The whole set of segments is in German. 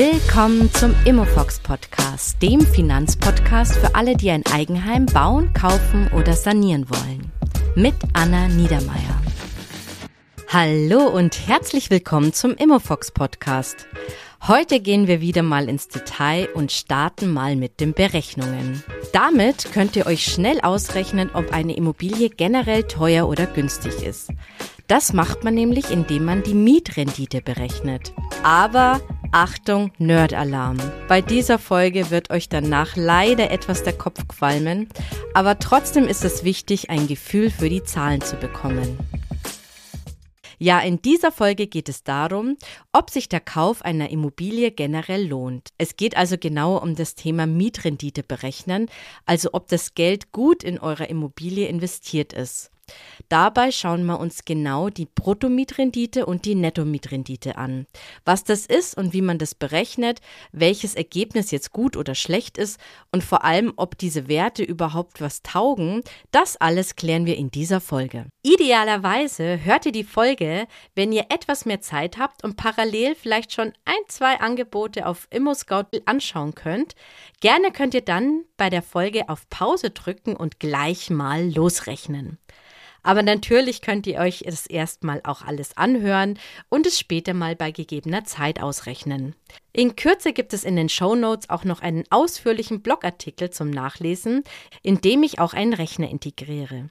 Willkommen zum Immofox Podcast, dem Finanzpodcast für alle, die ein Eigenheim bauen, kaufen oder sanieren wollen. Mit Anna Niedermeier. Hallo und herzlich willkommen zum Immofox Podcast. Heute gehen wir wieder mal ins Detail und starten mal mit den Berechnungen. Damit könnt ihr euch schnell ausrechnen, ob eine Immobilie generell teuer oder günstig ist. Das macht man nämlich, indem man die Mietrendite berechnet. Aber Achtung, Nerd-Alarm. Bei dieser Folge wird euch danach leider etwas der Kopf qualmen, aber trotzdem ist es wichtig, ein Gefühl für die Zahlen zu bekommen. Ja, in dieser Folge geht es darum, ob sich der Kauf einer Immobilie generell lohnt. Es geht also genau um das Thema Mietrendite berechnen, also ob das Geld gut in eurer Immobilie investiert ist. Dabei schauen wir uns genau die Bruttomietrendite und die Nettomietrendite an. Was das ist und wie man das berechnet, welches Ergebnis jetzt gut oder schlecht ist und vor allem, ob diese Werte überhaupt was taugen, das alles klären wir in dieser Folge. Idealerweise hört ihr die Folge, wenn ihr etwas mehr Zeit habt und parallel vielleicht schon ein, zwei Angebote auf ImmoScout anschauen könnt. Gerne könnt ihr dann bei der Folge auf Pause drücken und gleich mal losrechnen. Aber natürlich könnt ihr euch es erstmal auch alles anhören und es später mal bei gegebener Zeit ausrechnen. In Kürze gibt es in den Show Notes auch noch einen ausführlichen Blogartikel zum Nachlesen, in dem ich auch einen Rechner integriere.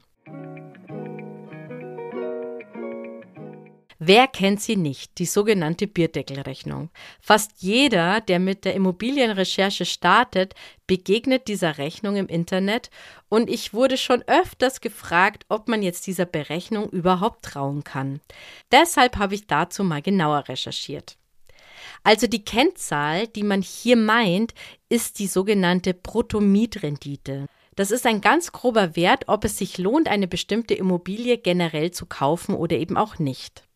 Wer kennt sie nicht, die sogenannte Bierdeckelrechnung? Fast jeder, der mit der Immobilienrecherche startet, begegnet dieser Rechnung im Internet und ich wurde schon öfters gefragt, ob man jetzt dieser Berechnung überhaupt trauen kann. Deshalb habe ich dazu mal genauer recherchiert. Also die Kennzahl, die man hier meint, ist die sogenannte Bruttomietrendite. Das ist ein ganz grober Wert, ob es sich lohnt, eine bestimmte Immobilie generell zu kaufen oder eben auch nicht.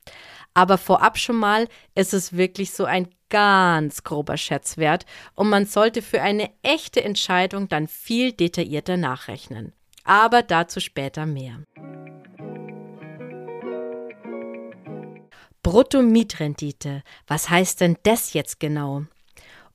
Aber vorab schon mal, es ist wirklich so ein ganz grober Schätzwert und man sollte für eine echte Entscheidung dann viel detaillierter nachrechnen. Aber dazu später mehr. Bruttomietrendite. Was heißt denn das jetzt genau?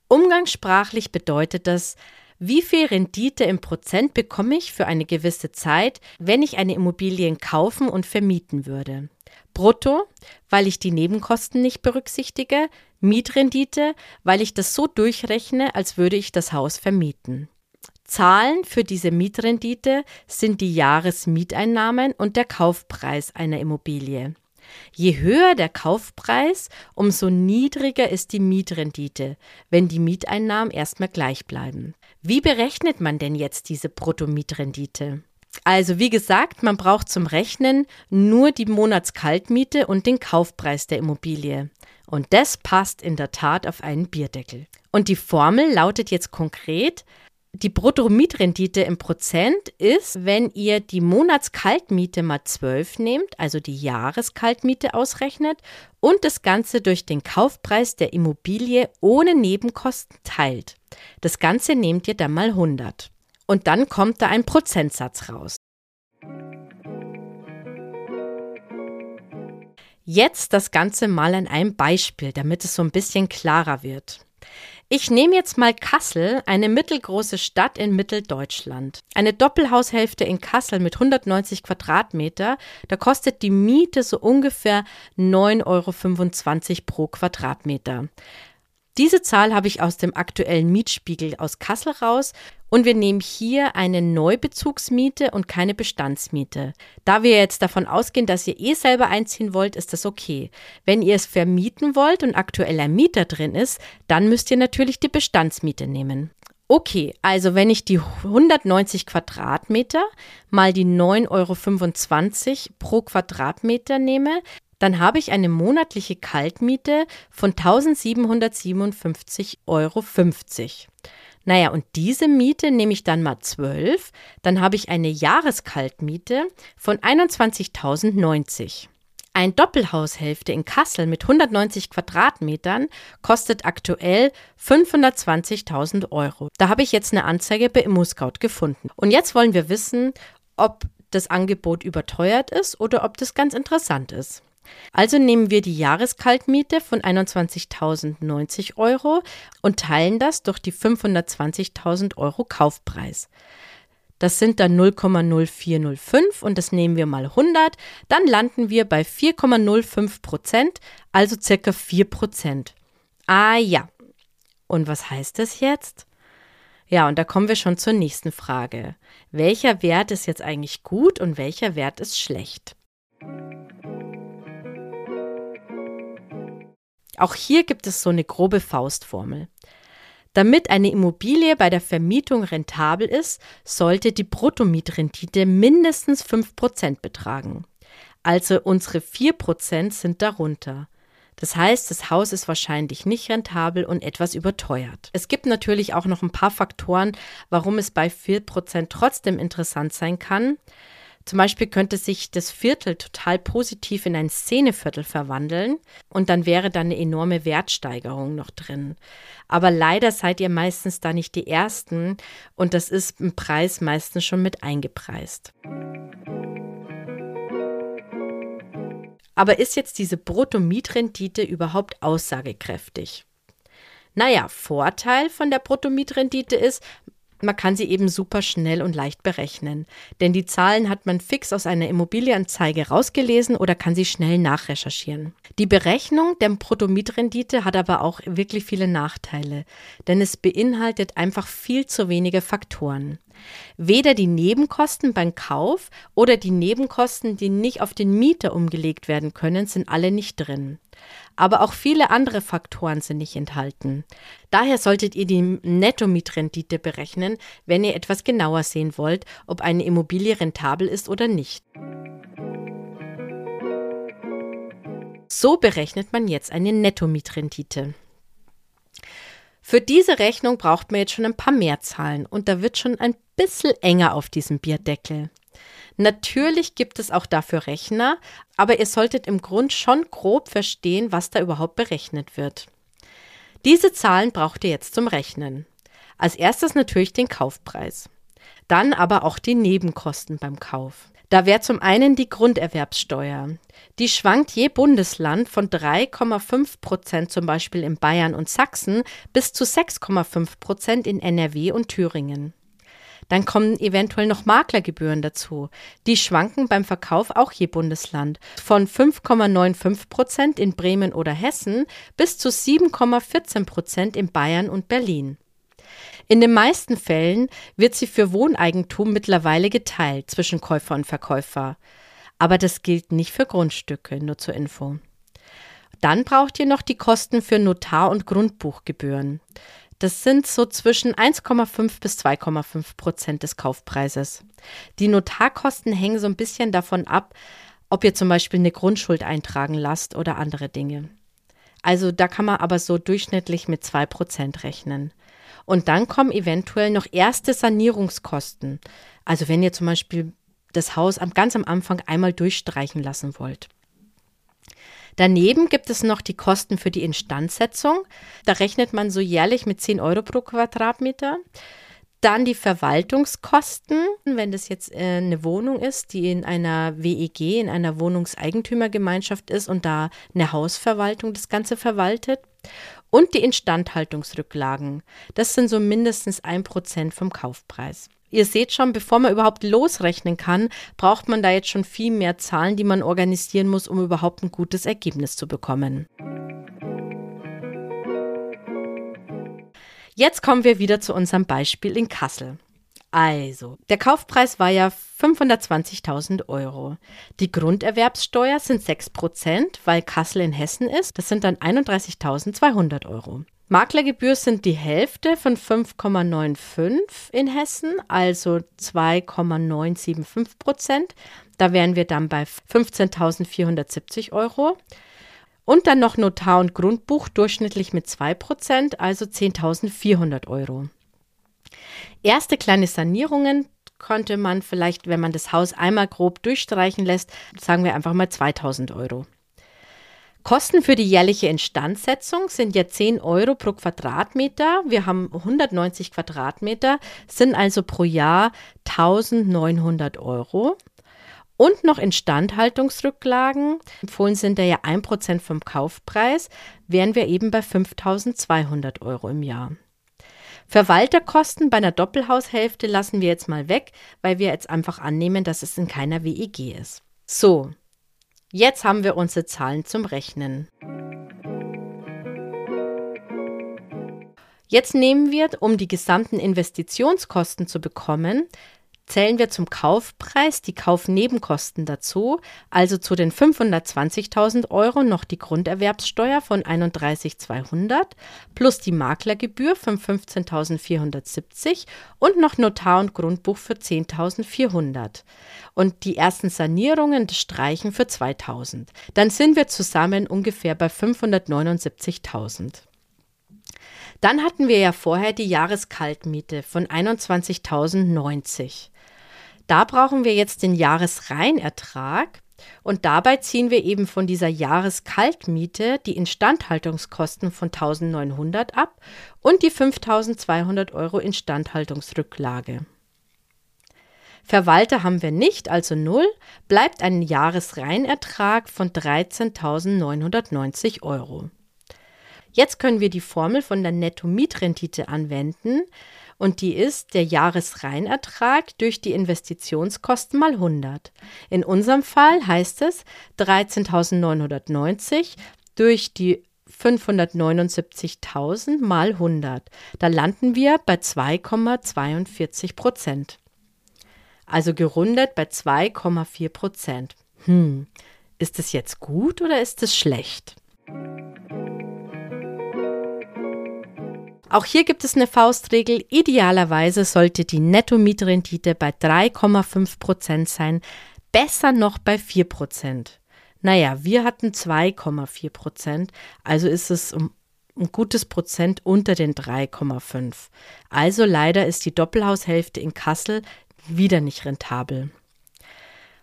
Umgangssprachlich bedeutet das, wie viel Rendite im Prozent bekomme ich für eine gewisse Zeit, wenn ich eine Immobilie kaufen und vermieten würde. Brutto, weil ich die Nebenkosten nicht berücksichtige, Mietrendite, weil ich das so durchrechne, als würde ich das Haus vermieten. Zahlen für diese Mietrendite sind die Jahresmieteinnahmen und der Kaufpreis einer Immobilie. Je höher der Kaufpreis, umso niedriger ist die Mietrendite, wenn die Mieteinnahmen erstmal gleich bleiben. Wie berechnet man denn jetzt diese Bruttomietrendite? Also wie gesagt, man braucht zum Rechnen nur die Monatskaltmiete und den Kaufpreis der Immobilie. Und das passt in der Tat auf einen Bierdeckel. Und die Formel lautet jetzt konkret, die Bruttomietrendite im Prozent ist, wenn ihr die Monatskaltmiete mal 12 nehmt, also die Jahreskaltmiete ausrechnet und das Ganze durch den Kaufpreis der Immobilie ohne Nebenkosten teilt. Das Ganze nehmt ihr dann mal 100 und dann kommt da ein Prozentsatz raus. Jetzt das Ganze mal an einem Beispiel, damit es so ein bisschen klarer wird. Ich nehme jetzt mal Kassel, eine mittelgroße Stadt in Mitteldeutschland. Eine Doppelhaushälfte in Kassel mit 190 Quadratmeter, da kostet die Miete so ungefähr 9,25 Euro pro Quadratmeter. Diese Zahl habe ich aus dem aktuellen Mietspiegel aus Kassel raus und wir nehmen hier eine Neubezugsmiete und keine Bestandsmiete. Da wir jetzt davon ausgehen, dass ihr eh selber einziehen wollt, ist das okay. Wenn ihr es vermieten wollt und aktueller Mieter drin ist, dann müsst ihr natürlich die Bestandsmiete nehmen. Okay, also wenn ich die 190 Quadratmeter mal die 9,25 Euro pro Quadratmeter nehme, dann habe ich eine monatliche Kaltmiete von 1757,50 Euro. Naja, und diese Miete nehme ich dann mal 12, dann habe ich eine Jahreskaltmiete von 21.090. Ein Doppelhaushälfte in Kassel mit 190 Quadratmetern kostet aktuell 520.000 Euro. Da habe ich jetzt eine Anzeige bei ImmoScout gefunden. Und jetzt wollen wir wissen, ob das Angebot überteuert ist oder ob das ganz interessant ist. Also nehmen wir die Jahreskaltmiete von 21.090 Euro und teilen das durch die 520.000 Euro Kaufpreis. Das sind dann 0,0405 und das nehmen wir mal 100. Dann landen wir bei 4,05 Prozent, also circa 4 Prozent. Ah ja. Und was heißt das jetzt? Ja, und da kommen wir schon zur nächsten Frage. Welcher Wert ist jetzt eigentlich gut und welcher Wert ist schlecht? Auch hier gibt es so eine grobe Faustformel. Damit eine Immobilie bei der Vermietung rentabel ist, sollte die Bruttomietrendite mindestens 5% betragen. Also unsere 4% sind darunter. Das heißt, das Haus ist wahrscheinlich nicht rentabel und etwas überteuert. Es gibt natürlich auch noch ein paar Faktoren, warum es bei 4% trotzdem interessant sein kann. Zum Beispiel könnte sich das Viertel total positiv in ein Szeneviertel verwandeln und dann wäre da eine enorme Wertsteigerung noch drin. Aber leider seid ihr meistens da nicht die Ersten und das ist im Preis meistens schon mit eingepreist. Aber ist jetzt diese Bruttomietrendite überhaupt aussagekräftig? Naja, Vorteil von der Bruttomietrendite ist, man kann sie eben super schnell und leicht berechnen, denn die Zahlen hat man fix aus einer Immobilienanzeige rausgelesen oder kann sie schnell nachrecherchieren. Die Berechnung der Bruttomietrendite hat aber auch wirklich viele Nachteile, denn es beinhaltet einfach viel zu wenige Faktoren. Weder die Nebenkosten beim Kauf oder die Nebenkosten, die nicht auf den Mieter umgelegt werden können, sind alle nicht drin. Aber auch viele andere Faktoren sind nicht enthalten. Daher solltet ihr die Netto-Mietrendite berechnen, wenn ihr etwas genauer sehen wollt, ob eine Immobilie rentabel ist oder nicht. So berechnet man jetzt eine Netto-Mietrendite. Für diese Rechnung braucht man jetzt schon ein paar mehr Zahlen und da wird schon ein bisschen enger auf diesem Bierdeckel. Natürlich gibt es auch dafür Rechner, aber ihr solltet im Grund schon grob verstehen, was da überhaupt berechnet wird. Diese Zahlen braucht ihr jetzt zum Rechnen. Als erstes natürlich den Kaufpreis. Dann aber auch die Nebenkosten beim Kauf. Da wäre zum einen die Grunderwerbssteuer. Die schwankt je Bundesland von 3,5 Prozent zum Beispiel in Bayern und Sachsen bis zu 6,5 Prozent in NRW und Thüringen. Dann kommen eventuell noch Maklergebühren dazu. Die schwanken beim Verkauf auch je Bundesland von 5,95 Prozent in Bremen oder Hessen bis zu 7,14 Prozent in Bayern und Berlin. In den meisten Fällen wird sie für Wohneigentum mittlerweile geteilt zwischen Käufer und Verkäufer. Aber das gilt nicht für Grundstücke, nur zur Info. Dann braucht ihr noch die Kosten für Notar- und Grundbuchgebühren. Das sind so zwischen 1,5 bis 2,5 Prozent des Kaufpreises. Die Notarkosten hängen so ein bisschen davon ab, ob ihr zum Beispiel eine Grundschuld eintragen lasst oder andere Dinge. Also da kann man aber so durchschnittlich mit 2 Prozent rechnen. Und dann kommen eventuell noch erste Sanierungskosten. Also wenn ihr zum Beispiel das Haus ganz am Anfang einmal durchstreichen lassen wollt. Daneben gibt es noch die Kosten für die Instandsetzung. Da rechnet man so jährlich mit 10 Euro pro Quadratmeter. Dann die Verwaltungskosten, wenn das jetzt äh, eine Wohnung ist, die in einer WEG, in einer Wohnungseigentümergemeinschaft ist und da eine Hausverwaltung das Ganze verwaltet. Und die Instandhaltungsrücklagen. Das sind so mindestens ein Prozent vom Kaufpreis. Ihr seht schon, bevor man überhaupt losrechnen kann, braucht man da jetzt schon viel mehr Zahlen, die man organisieren muss, um überhaupt ein gutes Ergebnis zu bekommen. Jetzt kommen wir wieder zu unserem Beispiel in Kassel. Also, der Kaufpreis war ja 520.000 Euro. Die Grunderwerbssteuer sind 6%, weil Kassel in Hessen ist. Das sind dann 31.200 Euro. Maklergebühr sind die Hälfte von 5,95 in Hessen, also 2,975 Prozent. Da wären wir dann bei 15.470 Euro. Und dann noch Notar und Grundbuch durchschnittlich mit 2 Prozent, also 10.400 Euro. Erste kleine Sanierungen konnte man vielleicht, wenn man das Haus einmal grob durchstreichen lässt, sagen wir einfach mal 2000 Euro. Kosten für die jährliche Instandsetzung sind ja 10 Euro pro Quadratmeter. Wir haben 190 Quadratmeter, sind also pro Jahr 1900 Euro. und noch Instandhaltungsrücklagen, empfohlen sind da ja 1% vom Kaufpreis, wären wir eben bei 5200 Euro im Jahr. Verwalterkosten bei einer Doppelhaushälfte lassen wir jetzt mal weg, weil wir jetzt einfach annehmen, dass es in keiner WEG ist. So, jetzt haben wir unsere Zahlen zum Rechnen. Jetzt nehmen wir, um die gesamten Investitionskosten zu bekommen, zählen wir zum Kaufpreis die Kaufnebenkosten dazu, also zu den 520.000 Euro noch die Grunderwerbssteuer von 31.200 plus die Maklergebühr von 15.470 und noch Notar und Grundbuch für 10.400 und die ersten Sanierungen des Streichen für 2.000. Dann sind wir zusammen ungefähr bei 579.000. Dann hatten wir ja vorher die Jahreskaltmiete von 21.090. Da brauchen wir jetzt den Jahresreinertrag und dabei ziehen wir eben von dieser Jahreskaltmiete die Instandhaltungskosten von 1900 ab und die 5200 Euro Instandhaltungsrücklage. Verwalter haben wir nicht, also null, bleibt ein Jahresreinertrag von 13.990 Euro. Jetzt können wir die Formel von der Netto-Mietrendite anwenden und die ist der Jahresreinertrag durch die Investitionskosten mal 100. In unserem Fall heißt es 13.990 durch die 579.000 mal 100. Da landen wir bei 2,42 Prozent. Also gerundet bei 2,4 Prozent. Hm, ist es jetzt gut oder ist es schlecht? Auch hier gibt es eine Faustregel. Idealerweise sollte die Netto-Mietrendite bei 3,5 Prozent sein, besser noch bei 4 Prozent. Naja, wir hatten 2,4 Prozent, also ist es um ein gutes Prozent unter den 3,5. Also leider ist die Doppelhaushälfte in Kassel wieder nicht rentabel.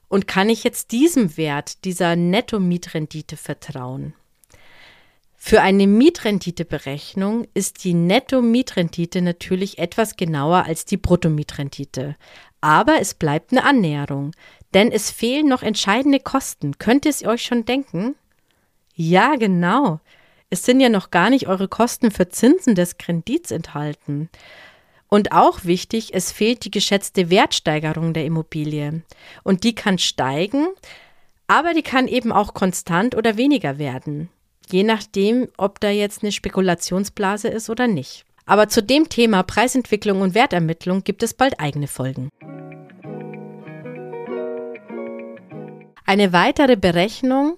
Und kann ich jetzt diesem Wert, dieser Netto-Mietrendite vertrauen? Für eine Mietrenditeberechnung ist die Netto-Mietrendite natürlich etwas genauer als die Brutto-Mietrendite. Aber es bleibt eine Annäherung, denn es fehlen noch entscheidende Kosten. Könnt ihr es euch schon denken? Ja, genau. Es sind ja noch gar nicht eure Kosten für Zinsen des Kredits enthalten. Und auch wichtig, es fehlt die geschätzte Wertsteigerung der Immobilie. Und die kann steigen, aber die kann eben auch konstant oder weniger werden. Je nachdem, ob da jetzt eine Spekulationsblase ist oder nicht. Aber zu dem Thema Preisentwicklung und Wertermittlung gibt es bald eigene Folgen. Eine weitere Berechnung,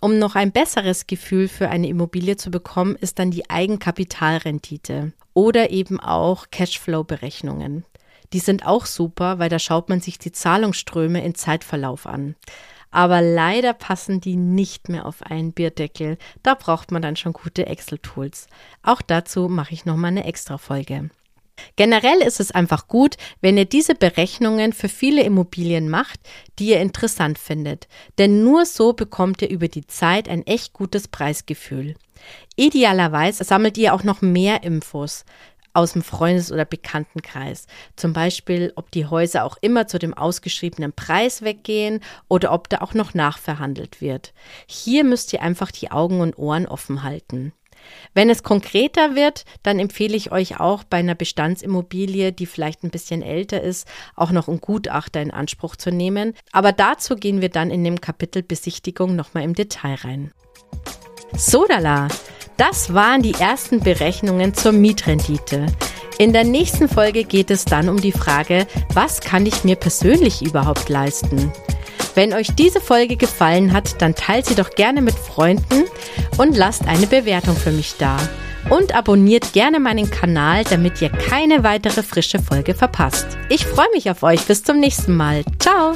um noch ein besseres Gefühl für eine Immobilie zu bekommen, ist dann die Eigenkapitalrendite oder eben auch Cashflow-Berechnungen. Die sind auch super, weil da schaut man sich die Zahlungsströme in Zeitverlauf an aber leider passen die nicht mehr auf einen Bierdeckel. Da braucht man dann schon gute Excel-Tools. Auch dazu mache ich nochmal eine extra Folge. Generell ist es einfach gut, wenn ihr diese Berechnungen für viele Immobilien macht, die ihr interessant findet, denn nur so bekommt ihr über die Zeit ein echt gutes Preisgefühl. Idealerweise sammelt ihr auch noch mehr Infos aus dem Freundes- oder Bekanntenkreis. Zum Beispiel, ob die Häuser auch immer zu dem ausgeschriebenen Preis weggehen oder ob da auch noch nachverhandelt wird. Hier müsst ihr einfach die Augen und Ohren offen halten. Wenn es konkreter wird, dann empfehle ich euch auch bei einer Bestandsimmobilie, die vielleicht ein bisschen älter ist, auch noch einen Gutachter in Anspruch zu nehmen. Aber dazu gehen wir dann in dem Kapitel Besichtigung nochmal im Detail rein. Sodala! Das waren die ersten Berechnungen zur Mietrendite. In der nächsten Folge geht es dann um die Frage, was kann ich mir persönlich überhaupt leisten? Wenn euch diese Folge gefallen hat, dann teilt sie doch gerne mit Freunden und lasst eine Bewertung für mich da. Und abonniert gerne meinen Kanal, damit ihr keine weitere frische Folge verpasst. Ich freue mich auf euch. Bis zum nächsten Mal. Ciao!